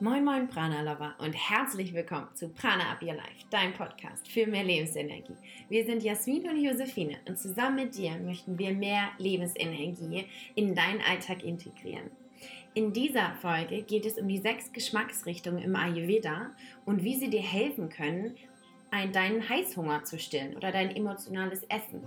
Moin Moin Prana Lover und herzlich willkommen zu Prana Up Your Life, dein Podcast für mehr Lebensenergie. Wir sind Jasmin und Josephine und zusammen mit dir möchten wir mehr Lebensenergie in deinen Alltag integrieren. In dieser Folge geht es um die sechs Geschmacksrichtungen im Ayurveda und wie sie dir helfen können, deinen Heißhunger zu stillen oder dein emotionales Essen.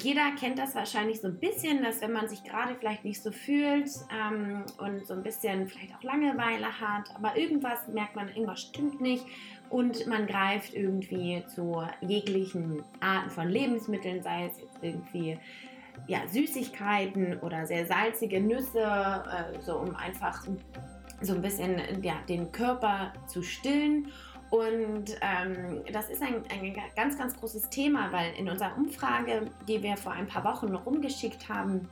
Jeder kennt das wahrscheinlich so ein bisschen, dass wenn man sich gerade vielleicht nicht so fühlt ähm, und so ein bisschen vielleicht auch Langeweile hat, aber irgendwas merkt man, irgendwas stimmt nicht und man greift irgendwie zu jeglichen Arten von Lebensmitteln, sei es jetzt irgendwie ja, Süßigkeiten oder sehr salzige Nüsse, äh, so um einfach so ein bisschen ja, den Körper zu stillen und ähm, das ist ein, ein ganz, ganz großes Thema, weil in unserer Umfrage, die wir vor ein paar Wochen rumgeschickt haben,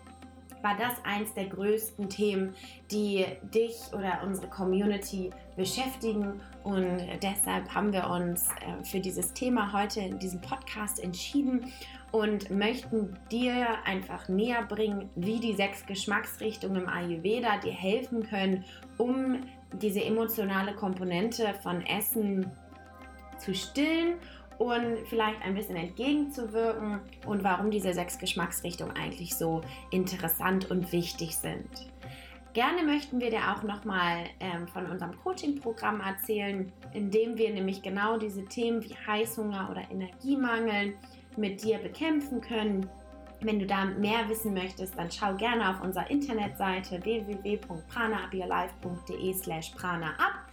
war das eins der größten Themen, die dich oder unsere Community beschäftigen. Und deshalb haben wir uns äh, für dieses Thema heute in diesem Podcast entschieden und möchten dir einfach näher bringen, wie die sechs Geschmacksrichtungen im Ayurveda dir helfen können, um diese emotionale Komponente von Essen zu stillen und vielleicht ein bisschen entgegenzuwirken und warum diese sechs Geschmacksrichtungen eigentlich so interessant und wichtig sind. Gerne möchten wir dir auch nochmal ähm, von unserem Coaching-Programm erzählen, in dem wir nämlich genau diese Themen wie Heißhunger oder Energiemangel mit dir bekämpfen können wenn du da mehr wissen möchtest, dann schau gerne auf unserer Internetseite www.pranaupyourlife.de slash prana ab.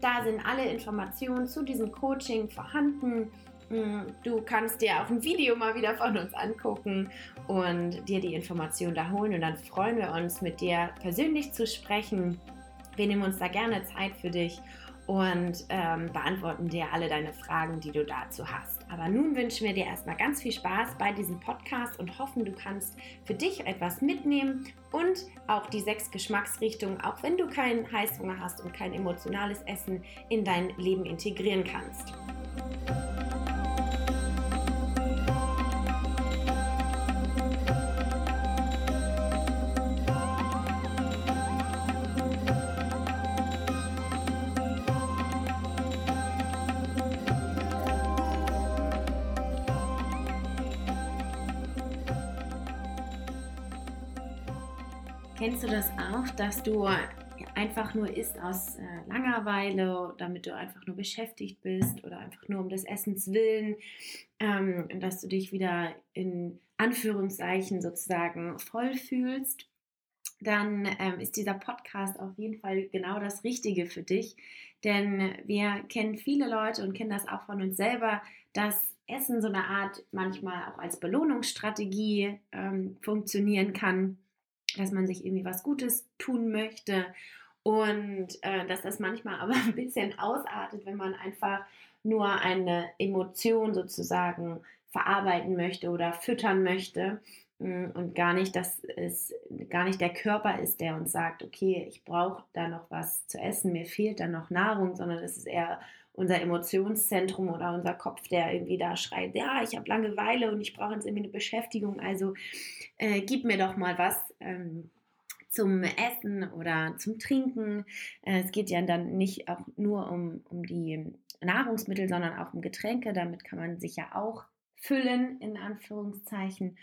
Da sind alle Informationen zu diesem Coaching vorhanden. Mm, du kannst dir auch ein Video mal wieder von uns angucken und dir die Informationen da holen und dann freuen wir uns, mit dir persönlich zu sprechen. Wir nehmen uns da gerne Zeit für dich und ähm, beantworten dir alle deine Fragen, die du dazu hast. Aber nun wünschen wir dir erstmal ganz viel Spaß bei diesem Podcast und hoffen, du kannst für dich etwas mitnehmen und auch die sechs Geschmacksrichtungen, auch wenn du keinen Heißhunger hast und kein emotionales Essen, in dein Leben integrieren kannst. Kennst du das auch, dass du einfach nur isst aus äh, Langeweile, damit du einfach nur beschäftigt bist oder einfach nur um des Essens willen, ähm, dass du dich wieder in Anführungszeichen sozusagen voll fühlst? Dann ähm, ist dieser Podcast auf jeden Fall genau das Richtige für dich, denn wir kennen viele Leute und kennen das auch von uns selber, dass Essen so eine Art manchmal auch als Belohnungsstrategie ähm, funktionieren kann dass man sich irgendwie was Gutes tun möchte und äh, dass das manchmal aber ein bisschen ausartet, wenn man einfach nur eine Emotion sozusagen verarbeiten möchte oder füttern möchte und gar nicht, dass es gar nicht der Körper ist, der uns sagt, okay, ich brauche da noch was zu essen, mir fehlt da noch Nahrung, sondern es ist eher unser Emotionszentrum oder unser Kopf, der irgendwie da schreit, ja, ich habe Langeweile und ich brauche jetzt irgendwie eine Beschäftigung, also äh, gib mir doch mal was. Ähm, zum Essen oder zum Trinken. Äh, es geht ja dann nicht auch nur um, um die Nahrungsmittel, sondern auch um Getränke. Damit kann man sich ja auch füllen, in Anführungszeichen.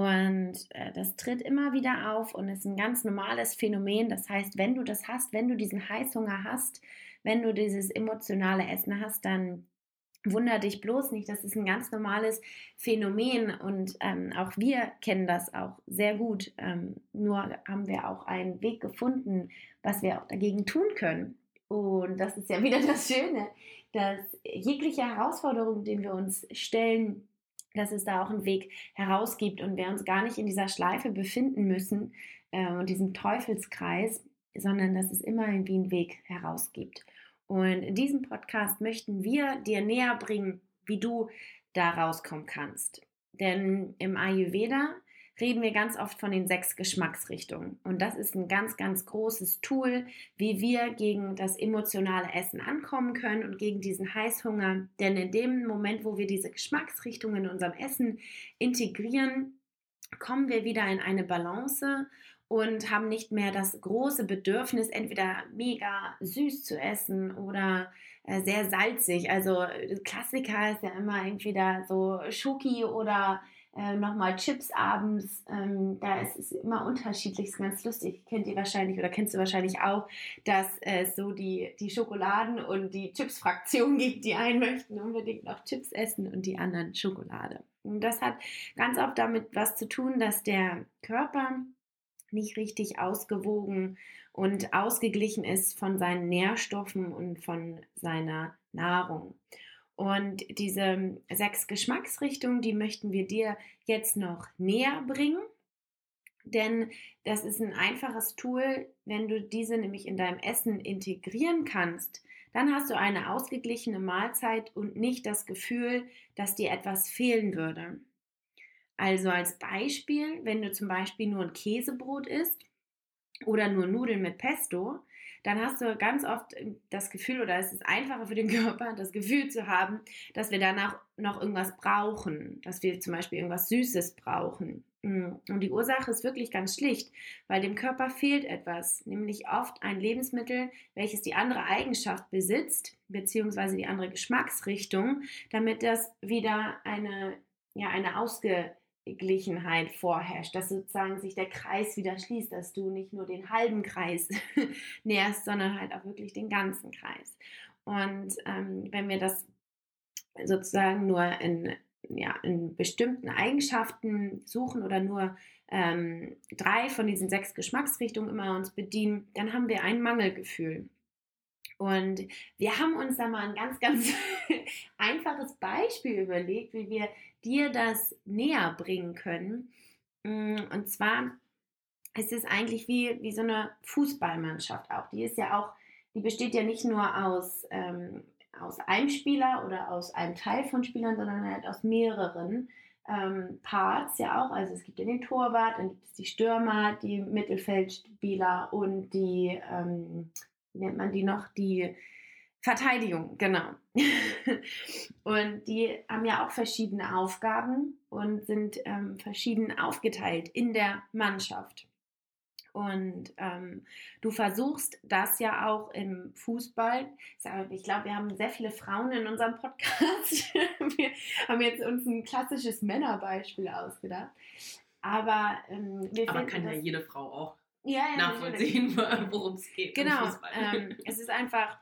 Und äh, das tritt immer wieder auf und ist ein ganz normales Phänomen. Das heißt, wenn du das hast, wenn du diesen Heißhunger hast, wenn du dieses emotionale Essen hast, dann Wunder dich bloß nicht, das ist ein ganz normales Phänomen und ähm, auch wir kennen das auch sehr gut. Ähm, nur haben wir auch einen Weg gefunden, was wir auch dagegen tun können. Und das ist ja wieder das Schöne, dass jegliche Herausforderung, den wir uns stellen, dass es da auch einen Weg herausgibt und wir uns gar nicht in dieser Schleife befinden müssen äh, und diesem Teufelskreis, sondern dass es immer irgendwie einen Weg herausgibt. Und in diesem Podcast möchten wir dir näher bringen, wie du da rauskommen kannst. Denn im Ayurveda reden wir ganz oft von den sechs Geschmacksrichtungen. Und das ist ein ganz, ganz großes Tool, wie wir gegen das emotionale Essen ankommen können und gegen diesen Heißhunger. Denn in dem Moment, wo wir diese Geschmacksrichtungen in unserem Essen integrieren, kommen wir wieder in eine Balance und haben nicht mehr das große Bedürfnis, entweder mega süß zu essen oder äh, sehr salzig. Also Klassiker ist ja immer entweder so Schoki oder äh, nochmal Chips abends. Ähm, da ist es immer unterschiedlich, ist ganz lustig. Kennt ihr wahrscheinlich oder kennst du wahrscheinlich auch, dass es so die, die Schokoladen- und die Chips-Fraktion gibt. Die einen möchten unbedingt noch Chips essen und die anderen Schokolade. Und das hat ganz oft damit was zu tun, dass der Körper nicht richtig ausgewogen und ausgeglichen ist von seinen Nährstoffen und von seiner Nahrung. Und diese sechs Geschmacksrichtungen, die möchten wir dir jetzt noch näher bringen. Denn das ist ein einfaches Tool, wenn du diese nämlich in deinem Essen integrieren kannst, dann hast du eine ausgeglichene Mahlzeit und nicht das Gefühl, dass dir etwas fehlen würde. Also als Beispiel, wenn du zum Beispiel nur ein Käsebrot isst oder nur Nudeln mit Pesto, dann hast du ganz oft das Gefühl, oder es ist einfacher für den Körper, das Gefühl zu haben, dass wir danach noch irgendwas brauchen, dass wir zum Beispiel irgendwas Süßes brauchen. Mm. Und die Ursache ist wirklich ganz schlicht, weil dem Körper fehlt etwas, nämlich oft ein Lebensmittel, welches die andere Eigenschaft besitzt, beziehungsweise die andere Geschmacksrichtung, damit das wieder eine, ja, eine ausge Glichenheit vorherrscht, dass sozusagen sich der Kreis wieder schließt, dass du nicht nur den halben Kreis nährst, sondern halt auch wirklich den ganzen Kreis. Und ähm, wenn wir das sozusagen nur in, ja, in bestimmten Eigenschaften suchen oder nur ähm, drei von diesen sechs Geschmacksrichtungen immer uns bedienen, dann haben wir ein Mangelgefühl. Und wir haben uns da mal ein ganz, ganz einfaches Beispiel überlegt, wie wir dir das näher bringen können. Mm, und zwar ist es eigentlich wie, wie so eine Fußballmannschaft auch. Die ist ja auch, die besteht ja nicht nur aus, ähm, aus einem Spieler oder aus einem Teil von Spielern, sondern halt aus mehreren ähm, Parts ja auch. Also es gibt ja den Torwart, dann gibt es die Stürmer, die Mittelfeldspieler und die ähm, wie nennt man die noch? Die Verteidigung, genau. und die haben ja auch verschiedene Aufgaben und sind ähm, verschieden aufgeteilt in der Mannschaft. Und ähm, du versuchst das ja auch im Fußball. Ich glaube, wir haben sehr viele Frauen in unserem Podcast. wir haben jetzt uns ein klassisches Männerbeispiel ausgedacht. Aber, ähm, wir Aber kann ja jede Frau auch ja, ja, nachvollziehen, worum es geht. Genau. Ähm, es ist einfach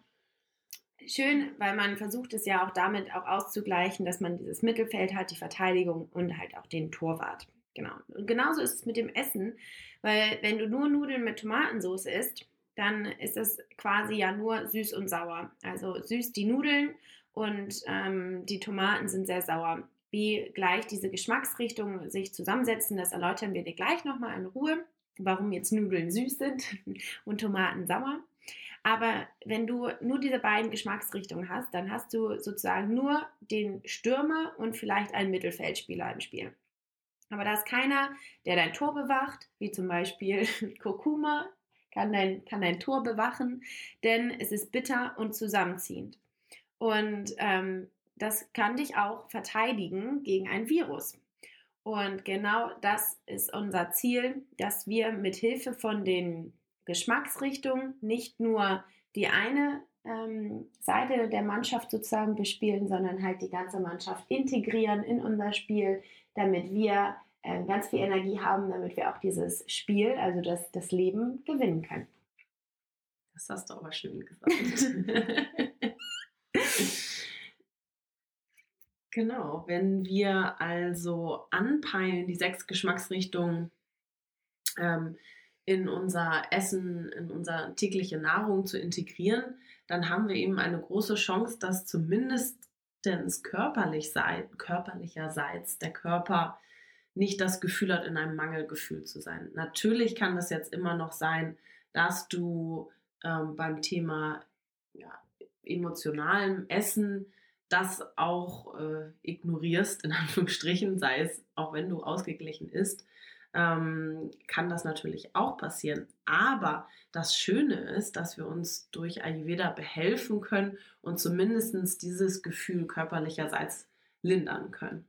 schön, weil man versucht es ja auch damit auch auszugleichen, dass man dieses Mittelfeld hat, die Verteidigung und halt auch den Torwart. Genau. Und genauso ist es mit dem Essen, weil wenn du nur Nudeln mit Tomatensauce isst, dann ist das quasi ja nur süß und sauer. Also süß die Nudeln und ähm, die Tomaten sind sehr sauer. Wie gleich diese Geschmacksrichtungen sich zusammensetzen, das erläutern wir dir gleich nochmal in Ruhe warum jetzt Nudeln süß sind und Tomaten sauer. Aber wenn du nur diese beiden Geschmacksrichtungen hast, dann hast du sozusagen nur den Stürmer und vielleicht einen Mittelfeldspieler im Spiel. Aber da ist keiner, der dein Tor bewacht, wie zum Beispiel Kurkuma kann dein, kann dein Tor bewachen, denn es ist bitter und zusammenziehend. Und ähm, das kann dich auch verteidigen gegen ein Virus. Und genau das ist unser Ziel, dass wir mit Hilfe von den Geschmacksrichtungen nicht nur die eine ähm, Seite der Mannschaft sozusagen bespielen, sondern halt die ganze Mannschaft integrieren in unser Spiel, damit wir äh, ganz viel Energie haben, damit wir auch dieses Spiel, also das, das Leben, gewinnen können. Das hast du aber schön gesagt. Genau, wenn wir also anpeilen, die sechs Geschmacksrichtungen ähm, in unser Essen, in unsere tägliche Nahrung zu integrieren, dann haben wir eben eine große Chance, dass zumindest körperlich sei, körperlicherseits der Körper nicht das Gefühl hat, in einem Mangelgefühl zu sein. Natürlich kann das jetzt immer noch sein, dass du ähm, beim Thema ja, emotionalem Essen das auch äh, ignorierst, in Anführungsstrichen, sei es auch wenn du ausgeglichen isst, ähm, kann das natürlich auch passieren. Aber das Schöne ist, dass wir uns durch Ayurveda behelfen können und zumindest dieses Gefühl körperlicherseits lindern können.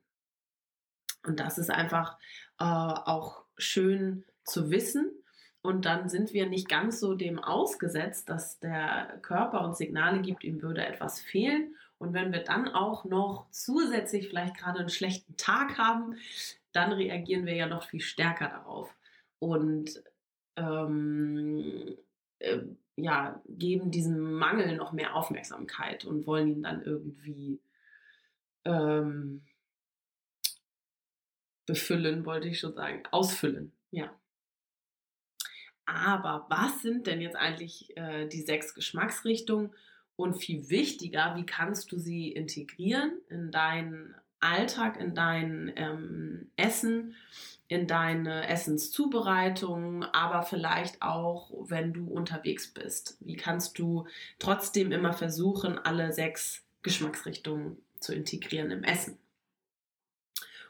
Und das ist einfach äh, auch schön zu wissen. Und dann sind wir nicht ganz so dem ausgesetzt, dass der Körper uns Signale gibt, ihm würde etwas fehlen. Und wenn wir dann auch noch zusätzlich vielleicht gerade einen schlechten Tag haben, dann reagieren wir ja noch viel stärker darauf. Und ähm, äh, ja, geben diesem Mangel noch mehr Aufmerksamkeit und wollen ihn dann irgendwie ähm, befüllen, wollte ich schon sagen, ausfüllen, ja. Aber was sind denn jetzt eigentlich äh, die sechs Geschmacksrichtungen? Und viel wichtiger, wie kannst du sie integrieren in deinen Alltag, in dein ähm, Essen, in deine Essenszubereitung, aber vielleicht auch, wenn du unterwegs bist. Wie kannst du trotzdem immer versuchen, alle sechs Geschmacksrichtungen zu integrieren im Essen?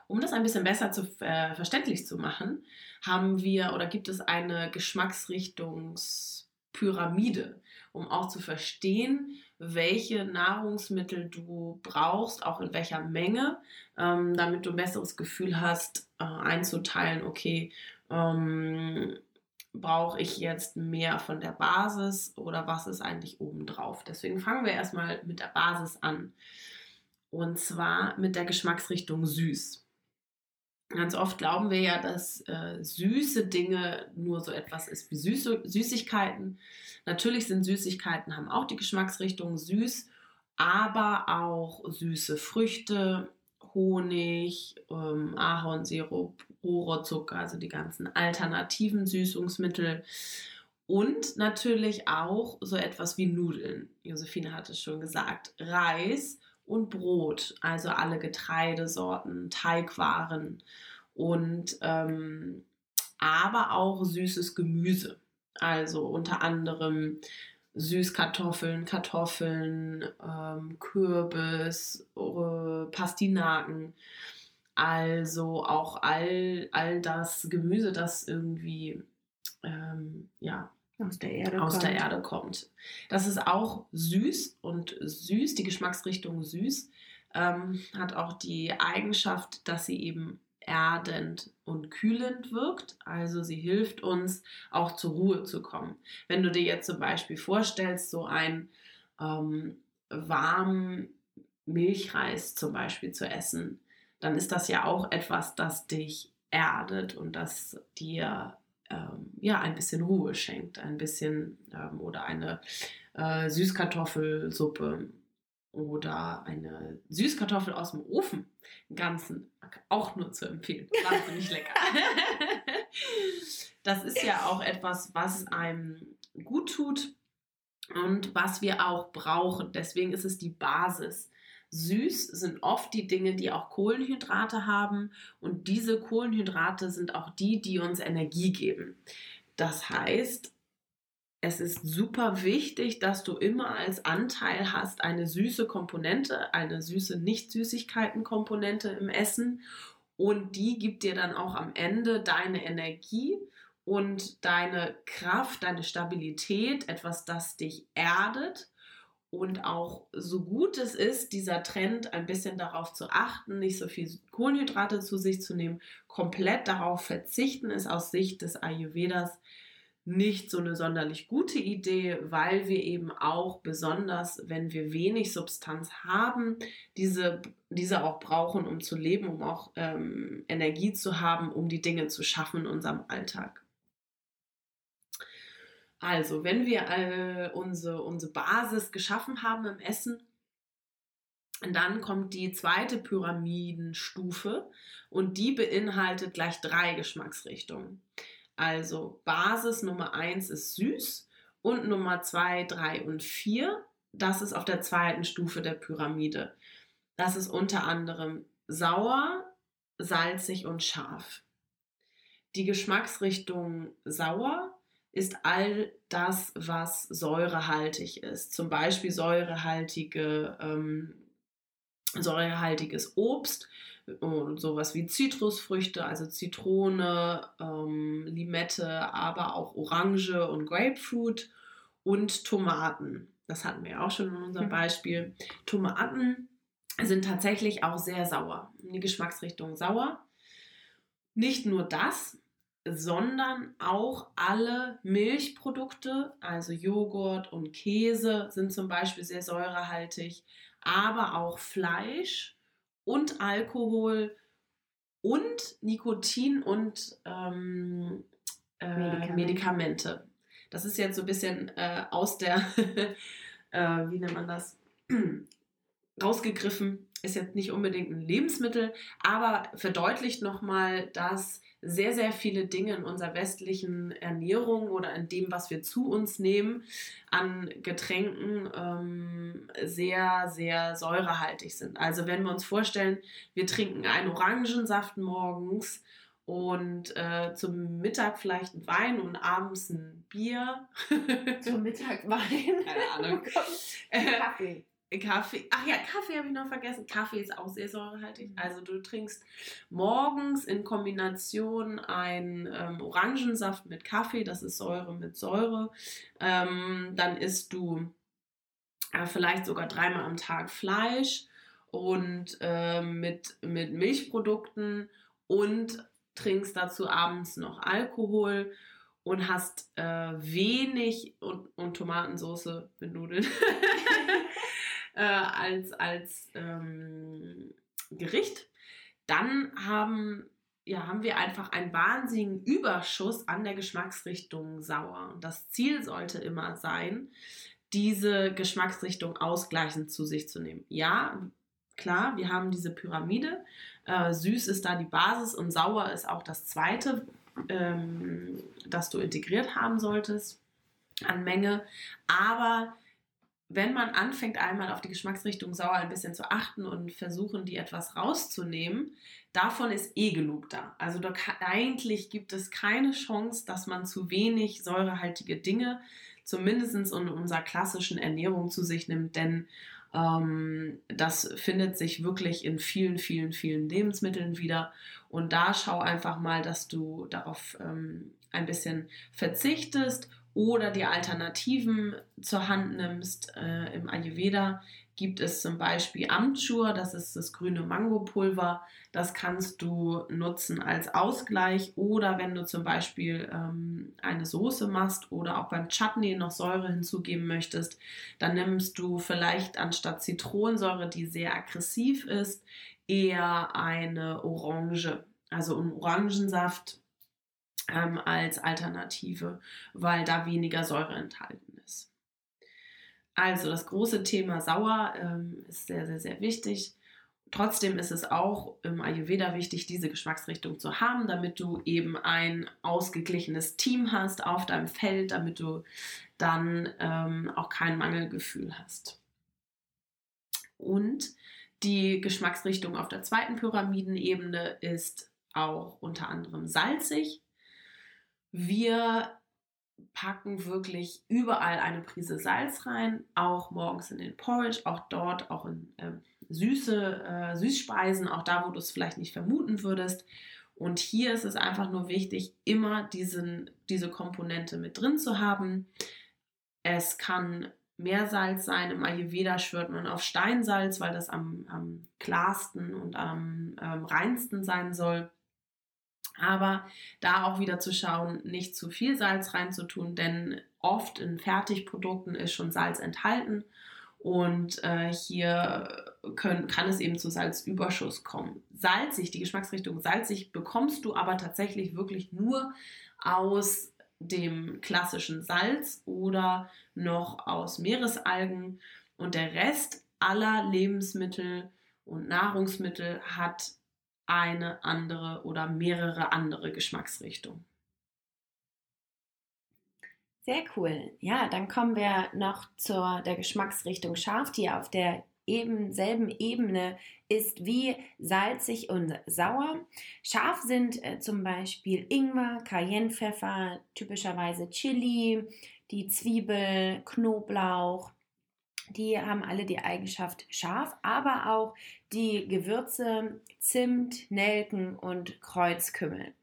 Um das ein bisschen besser zu, äh, verständlich zu machen, haben wir oder gibt es eine Geschmacksrichtungspyramide, um auch zu verstehen, welche Nahrungsmittel du brauchst, auch in welcher Menge, ähm, damit du ein besseres Gefühl hast, äh, einzuteilen, okay, ähm, brauche ich jetzt mehr von der Basis oder was ist eigentlich obendrauf? Deswegen fangen wir erstmal mit der Basis an. Und zwar mit der Geschmacksrichtung süß. Ganz oft glauben wir ja, dass äh, süße Dinge nur so etwas ist wie Süße, Süßigkeiten. Natürlich sind Süßigkeiten, haben auch die Geschmacksrichtung süß, aber auch süße Früchte, Honig, ähm, Ahornsirup, Rohrzucker, also die ganzen alternativen Süßungsmittel. Und natürlich auch so etwas wie Nudeln. Josephine hat es schon gesagt. Reis und Brot, also alle Getreidesorten, Teigwaren und ähm, aber auch süßes Gemüse, also unter anderem Süßkartoffeln, Kartoffeln, ähm, Kürbis, äh, Pastinaken, also auch all, all das Gemüse, das irgendwie ähm, ja, aus der Erde aus kommt. der Erde kommt. Das ist auch süß und süß, die Geschmacksrichtung süß, ähm, hat auch die Eigenschaft, dass sie eben erdend und kühlend wirkt. Also sie hilft uns auch zur Ruhe zu kommen. Wenn du dir jetzt zum Beispiel vorstellst, so ein ähm, warmen Milchreis zum Beispiel zu essen, dann ist das ja auch etwas, das dich erdet und das dir ähm, ja, ein bisschen Ruhe schenkt, ein bisschen ähm, oder eine äh, Süßkartoffelsuppe oder eine Süßkartoffel aus dem Ofen, im Ganzen, auch nur zu empfehlen. Wahnsinnig lecker. das ist ja auch etwas, was einem gut tut und was wir auch brauchen. Deswegen ist es die Basis Süß sind oft die Dinge, die auch Kohlenhydrate haben. Und diese Kohlenhydrate sind auch die, die uns Energie geben. Das heißt, es ist super wichtig, dass du immer als Anteil hast eine süße Komponente, eine süße Nicht-Süßigkeiten-Komponente im Essen. Und die gibt dir dann auch am Ende deine Energie und deine Kraft, deine Stabilität, etwas, das dich erdet und auch so gut es ist, dieser Trend ein bisschen darauf zu achten, nicht so viel Kohlenhydrate zu sich zu nehmen, komplett darauf verzichten, ist aus Sicht des Ayurvedas nicht so eine sonderlich gute Idee, weil wir eben auch besonders, wenn wir wenig Substanz haben, diese, diese auch brauchen, um zu leben, um auch ähm, Energie zu haben, um die Dinge zu schaffen in unserem Alltag. Also, wenn wir äh, unsere, unsere Basis geschaffen haben im Essen, dann kommt die zweite Pyramidenstufe und die beinhaltet gleich drei Geschmacksrichtungen. Also Basis Nummer 1 ist süß und Nummer 2, 3 und 4, das ist auf der zweiten Stufe der Pyramide. Das ist unter anderem sauer, salzig und scharf. Die Geschmacksrichtung sauer ist all das, was säurehaltig ist. Zum Beispiel säurehaltige, ähm, säurehaltiges Obst und sowas wie Zitrusfrüchte, also Zitrone, ähm, Limette, aber auch Orange und Grapefruit und Tomaten. Das hatten wir auch schon in unserem mhm. Beispiel. Tomaten sind tatsächlich auch sehr sauer. In die Geschmacksrichtung sauer. Nicht nur das, sondern auch alle Milchprodukte, also Joghurt und Käse sind zum Beispiel sehr säurehaltig, aber auch Fleisch und Alkohol und Nikotin und ähm, äh, Medikamente. Medikamente. Das ist jetzt so ein bisschen äh, aus der, äh, wie nennt man das, rausgegriffen. Ist jetzt nicht unbedingt ein Lebensmittel, aber verdeutlicht nochmal, dass sehr, sehr viele Dinge in unserer westlichen Ernährung oder in dem, was wir zu uns nehmen, an Getränken ähm, sehr, sehr säurehaltig sind. Also wenn wir uns vorstellen, wir trinken einen Orangensaft morgens und äh, zum Mittag vielleicht ein Wein und abends ein Bier. Zum Mittag Wein? Keine Ahnung. Oh Kaffee. Kaffee, ach ja, Kaffee habe ich noch vergessen. Kaffee ist auch sehr säurehaltig. Mhm. Also du trinkst morgens in Kombination einen ähm, Orangensaft mit Kaffee, das ist Säure mit Säure. Ähm, dann isst du äh, vielleicht sogar dreimal am Tag Fleisch und äh, mit, mit Milchprodukten und trinkst dazu abends noch Alkohol und hast äh, wenig und, und Tomatensauce mit Nudeln. äh, als, als ähm, Gericht, dann haben, ja, haben wir einfach einen wahnsinnigen Überschuss an der Geschmacksrichtung sauer. Das Ziel sollte immer sein, diese Geschmacksrichtung ausgleichend zu sich zu nehmen. Ja, klar, wir haben diese Pyramide. Äh, süß ist da die Basis und sauer ist auch das zweite, ähm, das du integriert haben solltest an Menge. Aber wenn man anfängt, einmal auf die Geschmacksrichtung sauer ein bisschen zu achten und versuchen, die etwas rauszunehmen, davon ist eh genug da. Also da kann, eigentlich gibt es keine Chance, dass man zu wenig säurehaltige Dinge, zumindest in unserer klassischen Ernährung zu sich nimmt, denn ähm, das findet sich wirklich in vielen, vielen, vielen Lebensmitteln wieder. Und da schau einfach mal, dass du darauf ähm, ein bisschen verzichtest oder die Alternativen zur Hand nimmst. Äh, Im Ayurveda gibt es zum Beispiel Amchur, das ist das grüne Mangopulver. Das kannst du nutzen als Ausgleich oder wenn du zum Beispiel ähm, eine Soße machst oder auch beim Chutney noch Säure hinzugeben möchtest, dann nimmst du vielleicht anstatt Zitronensäure, die sehr aggressiv ist, eher eine Orange. Also ein Orangensaft ähm, als Alternative, weil da weniger Säure enthalten ist. Also das große Thema Sauer ähm, ist sehr, sehr, sehr wichtig. Trotzdem ist es auch im Ayurveda wichtig, diese Geschmacksrichtung zu haben, damit du eben ein ausgeglichenes Team hast auf deinem Feld, damit du dann ähm, auch kein Mangelgefühl hast. Und die Geschmacksrichtung auf der zweiten Pyramidenebene ist auch unter anderem salzig. Wir packen wirklich überall eine Prise Salz rein, auch morgens in den Porridge, auch dort, auch in äh, süße äh, Süßspeisen, auch da, wo du es vielleicht nicht vermuten würdest. Und hier ist es einfach nur wichtig, immer diesen, diese Komponente mit drin zu haben. Es kann Meersalz sein. Im Ayurveda schwört man auf Steinsalz, weil das am, am klarsten und am ähm, reinsten sein soll. Aber da auch wieder zu schauen, nicht zu viel Salz reinzutun, denn oft in Fertigprodukten ist schon Salz enthalten und äh, hier können, kann es eben zu Salzüberschuss kommen. Salzig, die Geschmacksrichtung salzig bekommst du aber tatsächlich wirklich nur aus dem klassischen Salz oder noch aus Meeresalgen und der Rest aller Lebensmittel und Nahrungsmittel hat eine andere oder mehrere andere Geschmacksrichtungen. Sehr cool. Ja, dann kommen wir noch zur der Geschmacksrichtung scharf, die auf der eben selben Ebene ist wie salzig und sauer. Scharf sind äh, zum Beispiel Ingwer, Cayennepfeffer, typischerweise Chili, die Zwiebel, Knoblauch, die haben alle die Eigenschaft scharf, aber auch die Gewürze Zimt, Nelken und Kreuzkümmel.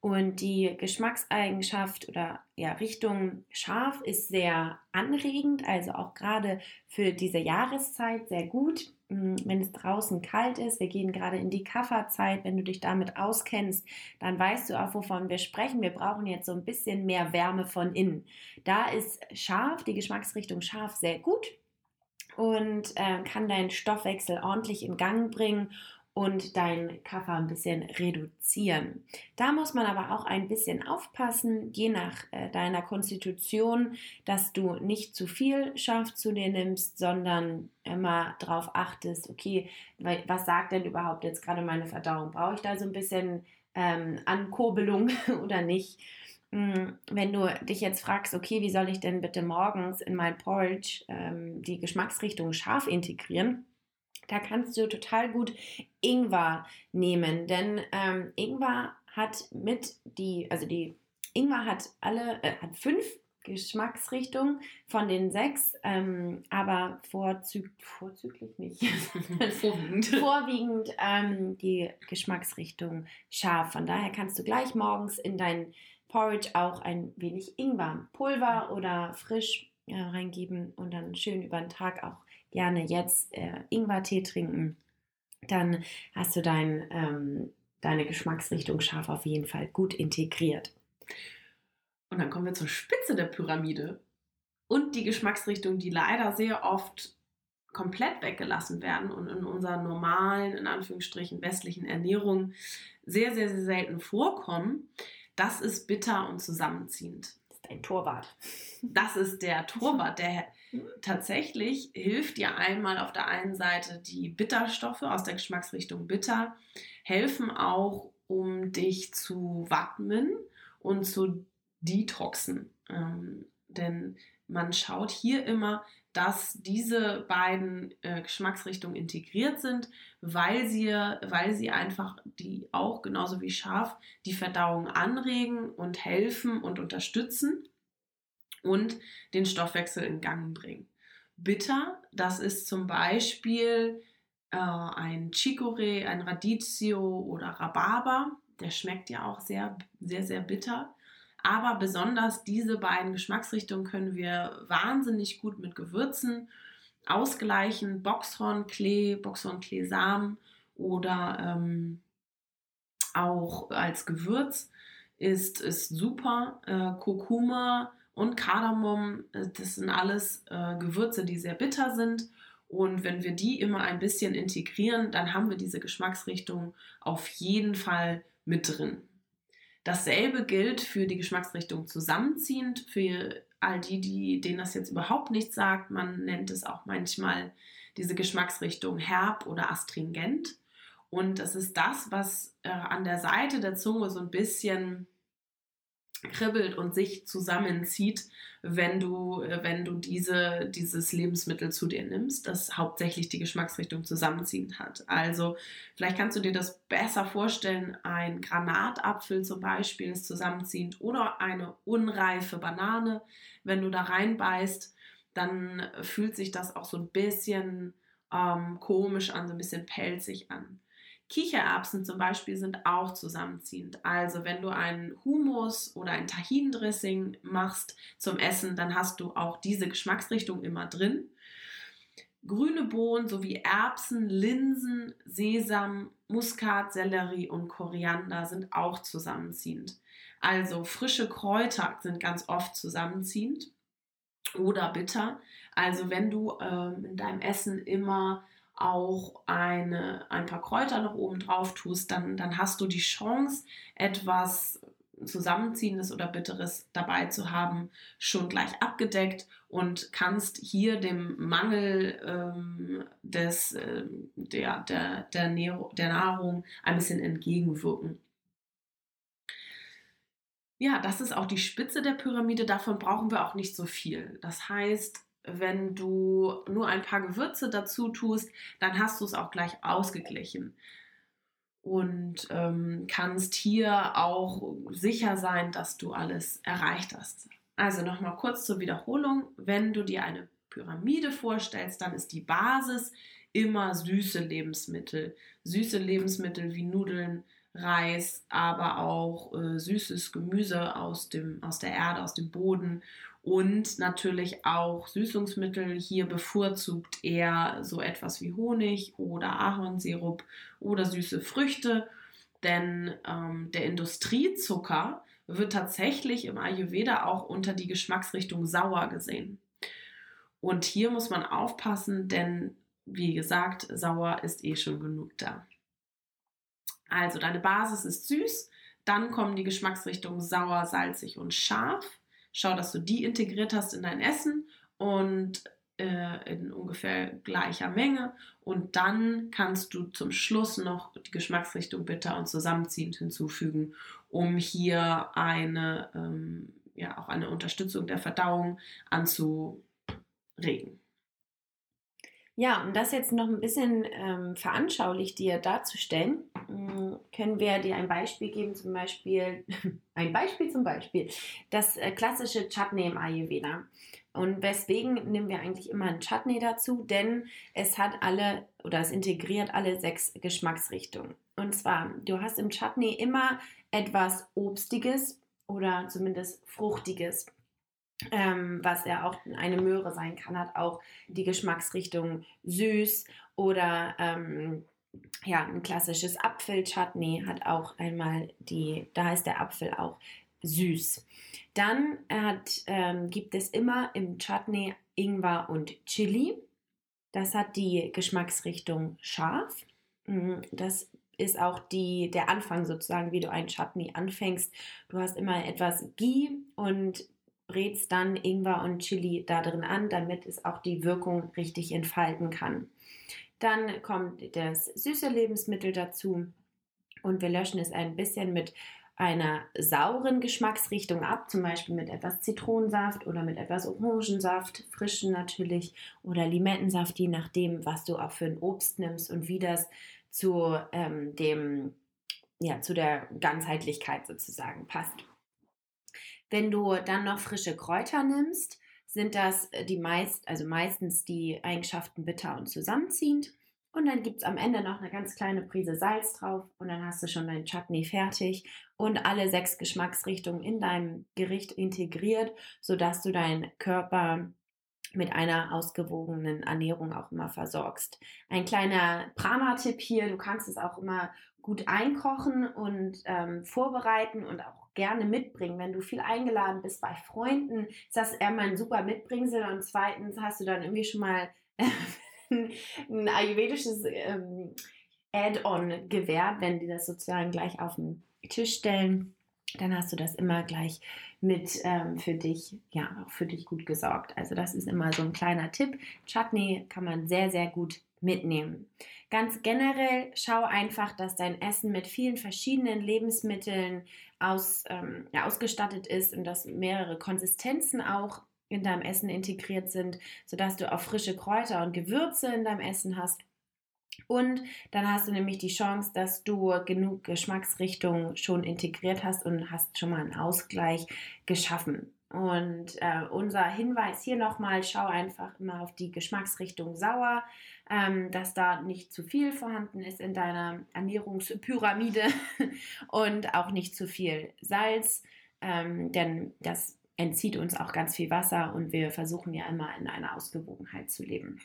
Und die Geschmackseigenschaft oder ja, Richtung scharf ist sehr anregend, also auch gerade für diese Jahreszeit sehr gut. Hm, wenn es draußen kalt ist, wir gehen gerade in die Kafferzeit, wenn du dich damit auskennst, dann weißt du auch, wovon wir sprechen. Wir brauchen jetzt so ein bisschen mehr Wärme von innen. Da ist scharf, die Geschmacksrichtung scharf sehr gut und äh, kann deinen Stoffwechsel ordentlich in Gang bringen und deinen Kaffer ein bisschen reduzieren. Da muss man aber auch ein bisschen aufpassen, je nach äh, deiner Konstitution, dass du nicht zu viel scharf zu dir nimmst, sondern immer darauf achtest, okay, was sagt denn überhaupt jetzt gerade meine Verdauung? Brauche ich da so ein bisschen ähm, Ankurbelung oder nicht? Hm, wenn du dich jetzt fragst, okay, wie soll ich denn bitte morgens in mein Porridge ähm, die Geschmacksrichtung scharf integrieren? Da kannst du total gut Ingwer nehmen, denn ähm, Ingwer hat mit die, also die Ingwer hat alle, äh, hat fünf Geschmacksrichtungen von den sechs, ähm, aber vorzüg vorzüglich nicht. vorwiegend. vorwiegend ähm, die Geschmacksrichtung scharf. Von daher kannst du gleich morgens in dein Porridge auch ein wenig Ingwerpulver oder frisch äh, reingeben und dann schön über den Tag auch gerne jetzt äh, Ingwertee trinken. Dann hast du dein, ähm, deine Geschmacksrichtung scharf auf jeden Fall gut integriert. Und dann kommen wir zur Spitze der Pyramide und die Geschmacksrichtung, die leider sehr oft komplett weggelassen werden und in unserer normalen, in Anführungsstrichen, westlichen Ernährung sehr, sehr, sehr selten vorkommen. Das ist bitter und zusammenziehend. Das ist ein Torwart. Das ist der Torwart, der tatsächlich hilft dir einmal auf der einen Seite die Bitterstoffe aus der Geschmacksrichtung bitter, helfen auch, um dich zu wappnen und zu detoxen. Ähm, denn man schaut hier immer, dass diese beiden äh, Geschmacksrichtungen integriert sind, weil sie, weil sie einfach die auch genauso wie scharf die Verdauung anregen und helfen und unterstützen und den Stoffwechsel in Gang bringen. Bitter, das ist zum Beispiel äh, ein Chicorée, ein Radicchio oder Rhabarber. Der schmeckt ja auch sehr, sehr, sehr bitter. Aber besonders diese beiden Geschmacksrichtungen können wir wahnsinnig gut mit Gewürzen ausgleichen. Boxhornklee, Boxhornklee-Samen oder ähm, auch als Gewürz ist, ist super. Äh, Kurkuma und Kardamom, äh, das sind alles äh, Gewürze, die sehr bitter sind. Und wenn wir die immer ein bisschen integrieren, dann haben wir diese Geschmacksrichtung auf jeden Fall mit drin. Dasselbe gilt für die Geschmacksrichtung zusammenziehend, für all die, die, denen das jetzt überhaupt nichts sagt. Man nennt es auch manchmal diese Geschmacksrichtung herb oder astringent. Und das ist das, was äh, an der Seite der Zunge so ein bisschen kribbelt und sich zusammenzieht, wenn du, äh, wenn du diese, dieses Lebensmittel zu dir nimmst, das hauptsächlich die Geschmacksrichtung zusammenziehend hat. Also vielleicht kannst du dir das besser vorstellen, ein Granatapfel zum Beispiel ist zusammenziehend oder eine unreife Banane. Wenn du da reinbeißt, dann fühlt sich das auch so ein bisschen ähm, komisch an, so ein bisschen pelzig an. Kichererbsen zum Beispiel sind auch zusammenziehend. Also wenn du einen Hummus oder ein Tahin-Dressing machst zum Essen, dann hast du auch diese Geschmacksrichtung immer drin. Grüne Bohnen sowie Erbsen, Linsen, Sesam, Muskat, Sellerie und Koriander sind auch zusammenziehend. Also frische Kräuter sind ganz oft zusammenziehend oder bitter. Also wenn du ähm, in deinem Essen immer auch eine, ein paar Kräuter noch oben drauf tust, dann, dann hast du die Chance, etwas Zusammenziehendes oder Bitteres dabei zu haben, schon gleich abgedeckt und kannst hier dem Mangel ähm, des, äh, der, der, der, der Nahrung ein bisschen entgegenwirken. Ja, das ist auch die Spitze der Pyramide. Davon brauchen wir auch nicht so viel. Das heißt, wenn du nur ein paar Gewürze dazu tust, dann hast du es auch gleich ausgeglichen und ähm, kannst hier auch sicher sein, dass du alles erreicht hast. Also nochmal kurz zur Wiederholung. Wenn du dir eine Pyramide vorstellst, dann ist die Basis immer süße Lebensmittel. Süße Lebensmittel wie Nudeln, Reis, aber auch äh, süßes Gemüse aus, dem, aus der Erde, aus dem Boden und natürlich auch Süßungsmittel. Hier bevorzugt er so etwas wie Honig oder Ahornsirup oder süße Früchte, denn ähm, der Industriezucker wird tatsächlich im Ayurveda auch unter die Geschmacksrichtung sauer gesehen. Und hier muss man aufpassen, denn wie gesagt, sauer ist eh schon genug da. Also deine Basis ist süß, dann kommen die Geschmacksrichtungen sauer, salzig und scharf. Schau, dass du die integriert hast in dein Essen und äh, in ungefähr gleicher Menge. Und dann kannst du zum Schluss noch die Geschmacksrichtung bitter und zusammenziehend hinzufügen, um hier eine, ähm, ja, auch eine Unterstützung der Verdauung anzuregen. Ja, um das jetzt noch ein bisschen ähm, veranschaulich dir darzustellen, äh, können wir dir ein Beispiel geben, zum Beispiel, ein Beispiel zum Beispiel, das äh, klassische Chutney im Ayurveda. Und weswegen nehmen wir eigentlich immer ein Chutney dazu? Denn es hat alle oder es integriert alle sechs Geschmacksrichtungen. Und zwar, du hast im Chutney immer etwas Obstiges oder zumindest Fruchtiges. Ähm, was ja auch eine Möhre sein kann, hat auch die Geschmacksrichtung süß oder ähm, ja, ein klassisches Apfelchutney hat auch einmal die, da ist der Apfel auch süß. Dann hat, ähm, gibt es immer im Chutney Ingwer und Chili. Das hat die Geschmacksrichtung scharf. Mm, das ist auch die, der Anfang sozusagen, wie du einen Chutney anfängst. Du hast immer etwas Ghee und brätst dann Ingwer und Chili da drin an, damit es auch die Wirkung richtig entfalten kann. Dann kommt das süße Lebensmittel dazu und wir löschen es ein bisschen mit einer sauren Geschmacksrichtung ab, zum Beispiel mit etwas Zitronensaft oder mit etwas Orangensaft, frischen natürlich oder Limettensaft, je nachdem, was du auch für ein Obst nimmst und wie das zu ähm, dem ja zu der Ganzheitlichkeit sozusagen passt. Wenn du dann noch frische Kräuter nimmst, sind das äh, die meist, also meistens die Eigenschaften bitter und zusammenziehend. Und dann gibt es am Ende noch eine ganz kleine Prise Salz drauf und dann hast du schon dein Chutney fertig und alle sechs Geschmacksrichtungen in deinem Gericht integriert, sodass du deinen Körper mit einer ausgewogenen Ernährung auch immer versorgst. Ein kleiner Prana-Tipp hier, du kannst es auch immer gut einkochen und ähm, vorbereiten und auch gerne mitbringen. Wenn du viel eingeladen bist bei Freunden, ist das einmal ein super Mitbringsel und zweitens hast du dann irgendwie schon mal ein ayurvedisches ähm, Add-on gewährt, wenn die das sozusagen gleich auf den Tisch stellen. Dann hast du das immer gleich mit ähm, für dich, ja, auch für dich gut gesorgt. Also das ist immer so ein kleiner Tipp. Chutney kann man sehr, sehr gut mitnehmen. Ganz generell schau einfach, dass dein Essen mit vielen verschiedenen Lebensmitteln aus, ähm, ja, ausgestattet ist und dass mehrere Konsistenzen auch in deinem Essen integriert sind, sodass du auch frische Kräuter und Gewürze in deinem Essen hast. Und dann hast du nämlich die Chance, dass du genug Geschmacksrichtungen schon integriert hast und hast schon mal einen Ausgleich geschaffen. Und äh, unser Hinweis hier nochmal, schau einfach immer auf die Geschmacksrichtung sauer, ähm, dass da nicht zu viel vorhanden ist in deiner Ernährungspyramide und auch nicht zu viel Salz, ähm, denn das entzieht uns auch ganz viel Wasser und wir versuchen ja immer in einer Ausgewogenheit zu leben.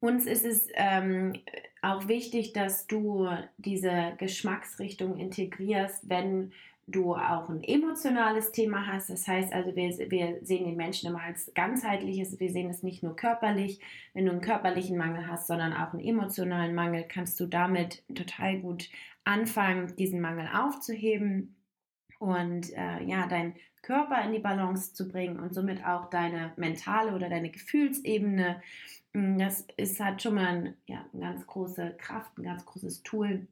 Uns ist es ähm, auch wichtig, dass du diese Geschmacksrichtung integrierst, wenn du auch ein emotionales Thema hast. Das heißt also, wir, wir sehen den Menschen immer als ganzheitliches. Wir sehen es nicht nur körperlich. Wenn du einen körperlichen Mangel hast, sondern auch einen emotionalen Mangel, kannst du damit total gut anfangen, diesen Mangel aufzuheben und äh, ja, deinen Körper in die Balance zu bringen und somit auch deine mentale oder deine Gefühlsebene. Hm, das ist halt schon mal ein, ja, eine ganz große Kraft, ein ganz großes Tool,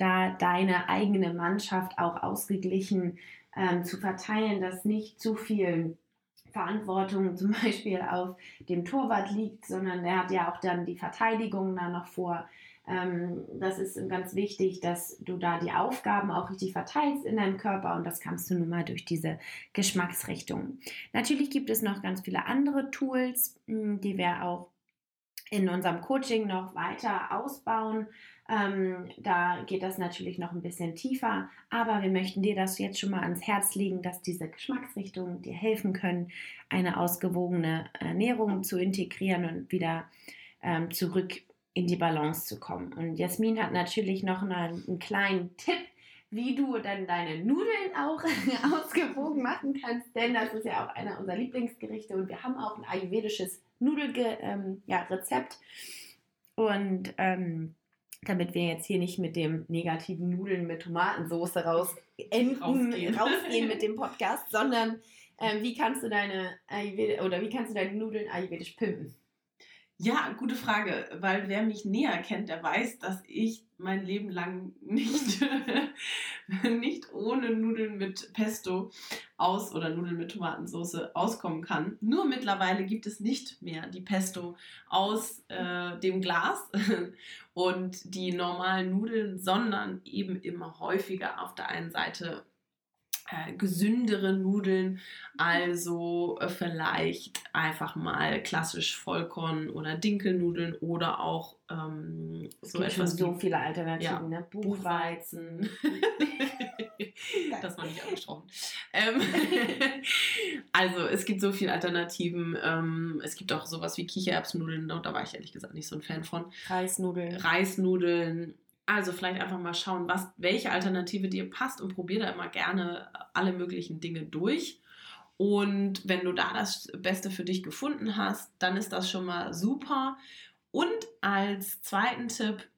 da deine eigene Mannschaft auch ausgeglichen ähm, zu verteilen, dass nicht zu viel Verantwortung zum Beispiel auf dem Torwart liegt, sondern der hat ja auch dann die Verteidigung da noch vor. Ähm, das ist ganz wichtig, dass du da die Aufgaben auch richtig verteilst in deinem Körper und das kannst du nun mal durch diese Geschmacksrichtung. Natürlich gibt es noch ganz viele andere Tools, hm, die wir auch in unserem Coaching noch weiter ausbauen. Ähm, da geht das natürlich noch ein bisschen tiefer, aber wir möchten dir das jetzt schon mal ans Herz legen, dass diese Geschmacksrichtungen dir helfen können, eine ausgewogene Ernährung zu integrieren und wieder ähm, zurück in die Balance zu kommen. Und Jasmin hat natürlich noch einen, einen kleinen Tipp, wie du dann deine Nudeln auch ausgewogen machen kannst, denn das ist ja auch einer unserer Lieblingsgerichte und wir haben auch ein ayurvedisches Nudelrezept. Ähm, ja, und ähm, damit wir jetzt hier nicht mit dem negativen Nudeln mit Tomatensauce raus enden, rausgehen. rausgehen mit dem Podcast, sondern ähm, wie kannst du deine Ayurved oder wie kannst du deine Nudeln ayurvedisch pimpen? Ja, gute Frage, weil wer mich näher kennt, der weiß, dass ich mein Leben lang nicht, nicht ohne Nudeln mit Pesto aus oder Nudeln mit Tomatensauce auskommen kann. Nur mittlerweile gibt es nicht mehr die Pesto aus äh, dem Glas und die normalen Nudeln, sondern eben immer häufiger auf der einen Seite äh, gesündere Nudeln, also äh, vielleicht einfach mal klassisch Vollkorn- oder Dinkelnudeln oder auch ähm, es so gibt etwas so viele Alternativen, ja, ne? Buchweizen. das war nicht angesprochen. Ähm, also es gibt so viele Alternativen. Ähm, es gibt auch sowas wie Kichererbsnudeln, da war ich ehrlich gesagt nicht so ein Fan von. Reisnudeln. Reisnudeln. Also vielleicht einfach mal schauen, was, welche Alternative dir passt und probier da immer gerne alle möglichen Dinge durch. Und wenn du da das Beste für dich gefunden hast, dann ist das schon mal super. Und als zweiten Tipp,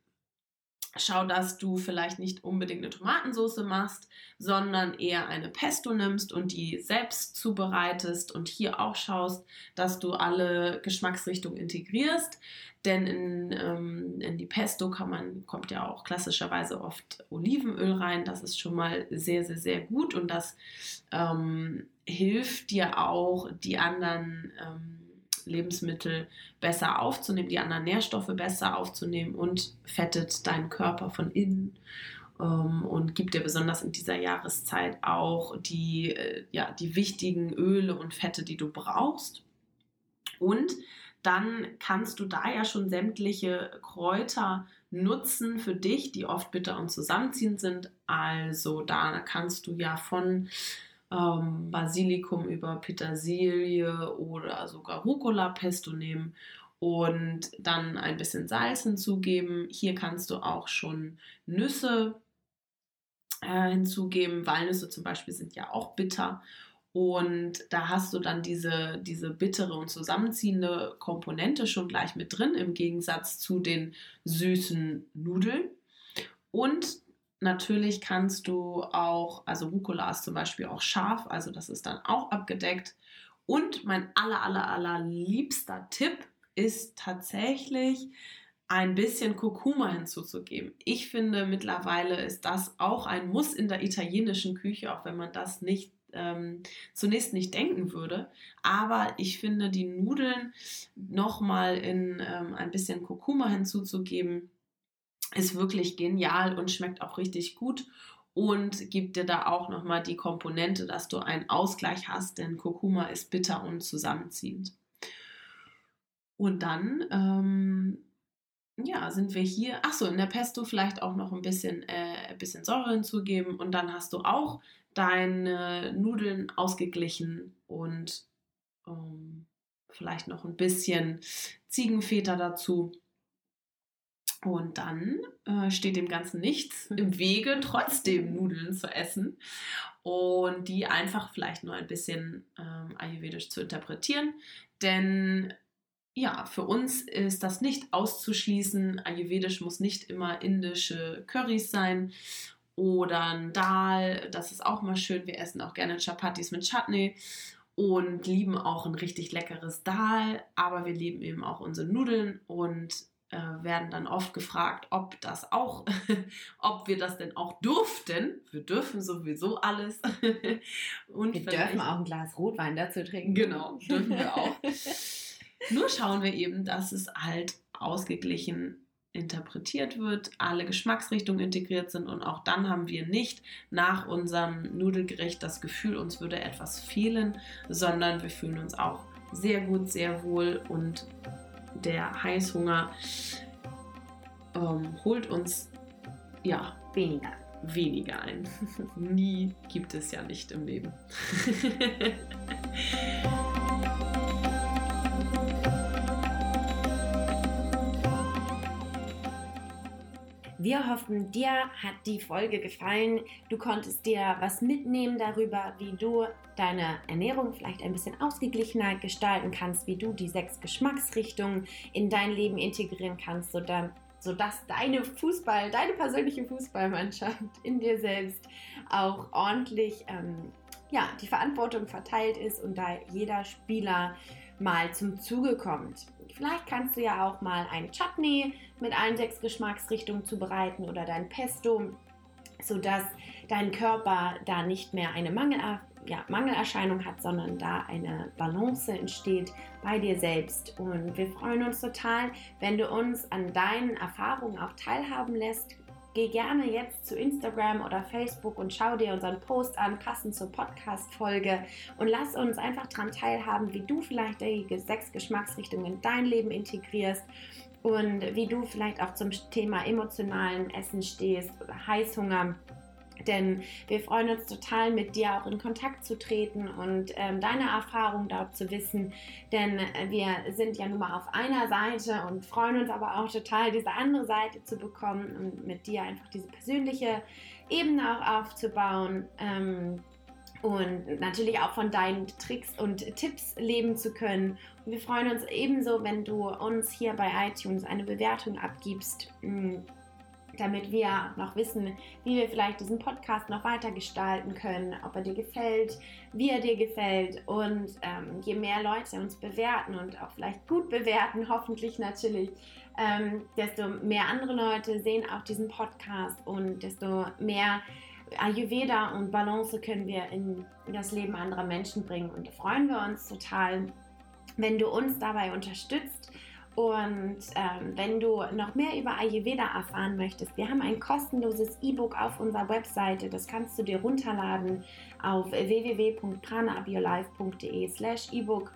schau, dass du vielleicht nicht unbedingt eine Tomatensauce machst, sondern eher eine Pesto nimmst und die selbst zubereitest und hier auch schaust, dass du alle Geschmacksrichtungen integrierst. Denn in, ähm, in die Pesto kann man, kommt ja auch klassischerweise oft Olivenöl rein. Das ist schon mal sehr, sehr, sehr gut und das ähm, hilft dir auch, die anderen ähm, Lebensmittel besser aufzunehmen, die anderen Nährstoffe besser aufzunehmen und fettet deinen Körper von innen ähm, und gibt dir besonders in dieser Jahreszeit auch die, äh, ja, die wichtigen Öle und Fette, die du brauchst. Und dann kannst du da ja schon sämtliche Kräuter nutzen für dich, die oft bitter und zusammenziehend sind. Also da kannst du ja von ähm, Basilikum über Petersilie oder sogar Rucola-Pesto nehmen und dann ein bisschen Salz hinzugeben. Hier kannst du auch schon Nüsse äh, hinzugeben. Walnüsse zum Beispiel sind ja auch bitter. Und da hast du dann diese, diese bittere und zusammenziehende Komponente schon gleich mit drin, im Gegensatz zu den süßen Nudeln. Und Natürlich kannst du auch, also Rucola ist zum Beispiel auch scharf, also das ist dann auch abgedeckt. Und mein aller, aller, aller liebster Tipp ist tatsächlich ein bisschen Kurkuma hinzuzugeben. Ich finde mittlerweile ist das auch ein Muss in der italienischen Küche, auch wenn man das nicht ähm, zunächst nicht denken würde. Aber ich finde, die Nudeln nochmal in ähm, ein bisschen Kurkuma hinzuzugeben, ist wirklich genial und schmeckt auch richtig gut und gibt dir da auch nochmal die Komponente, dass du einen Ausgleich hast, denn Kurkuma ist bitter und zusammenziehend. Und dann, ähm, ja, sind wir hier. Achso, in der Pesto vielleicht auch noch ein bisschen, äh, ein bisschen Säure hinzugeben und dann hast du auch deine Nudeln ausgeglichen und ähm, vielleicht noch ein bisschen Ziegenfeta dazu. Und dann äh, steht dem Ganzen nichts im Wege, trotzdem Nudeln zu essen und die einfach vielleicht nur ein bisschen ähm, ayurvedisch zu interpretieren. Denn ja, für uns ist das nicht auszuschließen. Ayurvedisch muss nicht immer indische Currys sein oder ein Dal. Das ist auch mal schön. Wir essen auch gerne Chapatis mit Chutney und lieben auch ein richtig leckeres Dal. Aber wir lieben eben auch unsere Nudeln und äh, werden dann oft gefragt, ob das auch, ob wir das denn auch durften. Wir dürfen sowieso alles. Und wir dürfen auch ein Glas Rotwein dazu trinken. Genau, dürfen wir auch. Nur schauen wir eben, dass es halt ausgeglichen interpretiert wird, alle Geschmacksrichtungen integriert sind und auch dann haben wir nicht nach unserem Nudelgericht das Gefühl, uns würde etwas fehlen, sondern wir fühlen uns auch sehr gut, sehr wohl und der Heißhunger ähm, holt uns ja weniger. Weniger ein. Nie gibt es ja nicht im Leben. Wir hoffen, dir hat die Folge gefallen. Du konntest dir was mitnehmen darüber, wie du deine Ernährung vielleicht ein bisschen ausgeglichener gestalten kannst, wie du die sechs Geschmacksrichtungen in dein Leben integrieren kannst, sodass deine Fußball, deine persönliche Fußballmannschaft in dir selbst auch ordentlich ähm, ja, die Verantwortung verteilt ist und da jeder Spieler mal zum Zuge kommt. Vielleicht kannst du ja auch mal ein Chutney mit allen sechs Geschmacksrichtungen zubereiten oder dein Pesto, sodass dein Körper da nicht mehr eine Mangel, ja, Mangelerscheinung hat, sondern da eine Balance entsteht bei dir selbst. Und wir freuen uns total, wenn du uns an deinen Erfahrungen auch teilhaben lässt. Geh gerne jetzt zu Instagram oder Facebook und schau dir unseren Post an, passend zur Podcast-Folge. Und lass uns einfach daran teilhaben, wie du vielleicht die sechs Geschmacksrichtungen in dein Leben integrierst und wie du vielleicht auch zum Thema emotionalen Essen stehst oder Heißhunger denn wir freuen uns total, mit dir auch in Kontakt zu treten und ähm, deine Erfahrungen dort zu wissen. Denn äh, wir sind ja nun mal auf einer Seite und freuen uns aber auch total, diese andere Seite zu bekommen und mit dir einfach diese persönliche Ebene auch aufzubauen. Ähm, und natürlich auch von deinen Tricks und Tipps leben zu können. Und wir freuen uns ebenso, wenn du uns hier bei iTunes eine Bewertung abgibst. Mm, damit wir noch wissen, wie wir vielleicht diesen Podcast noch weiter gestalten können, ob er dir gefällt, wie er dir gefällt. Und ähm, je mehr Leute uns bewerten und auch vielleicht gut bewerten, hoffentlich natürlich, ähm, desto mehr andere Leute sehen auch diesen Podcast und desto mehr Ayurveda und Balance können wir in das Leben anderer Menschen bringen. Und da freuen wir uns total, wenn du uns dabei unterstützt und ähm, wenn du noch mehr über Ayurveda erfahren möchtest, wir haben ein kostenloses E-Book auf unserer Webseite. Das kannst du dir runterladen auf www.pranaupyourlife.de slash E-Book.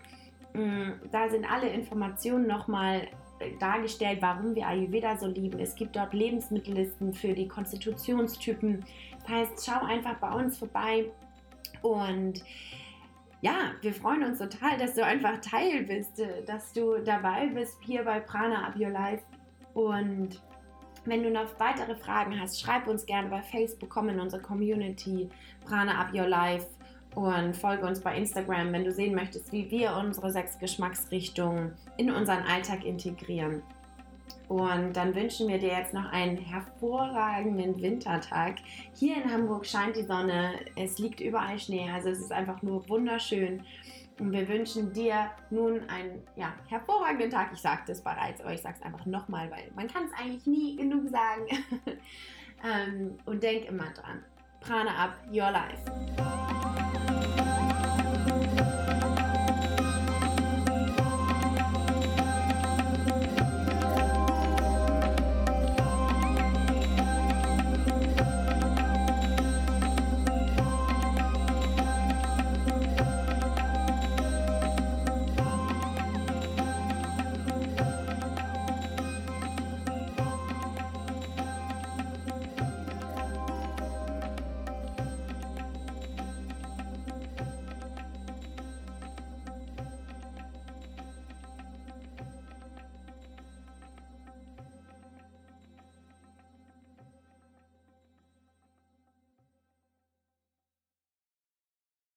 Mm, da sind alle Informationen nochmal äh, dargestellt, warum wir Ayurveda so lieben. Es gibt dort Lebensmittellisten für die Konstitutionstypen. Das heißt, schau einfach bei uns vorbei und ja, wir freuen uns total, dass du einfach Teil bist, äh, dass du dabei bist hier bei Prana Up Your Life. Und wenn du noch weitere Fragen hast, schreib uns gerne bei Facebook, komm in unsere Community Prana Up Your Life und folge uns bei Instagram, wenn du sehen möchtest, wie wir unsere sechs Geschmacksrichtungen in unseren Alltag integrieren. Und dann wünschen wir dir jetzt noch einen hervorragenden Wintertag. Hier in Hamburg scheint die Sonne, es liegt überall Schnee, also es ist einfach nur wunderschön. Und wir wünschen dir nun einen ja, hervorragenden Tag. Ich sagte es bereits, aber ich sage es einfach nochmal, weil man kann es eigentlich nie genug sagen. ähm, und denk immer dran. Prana up your life.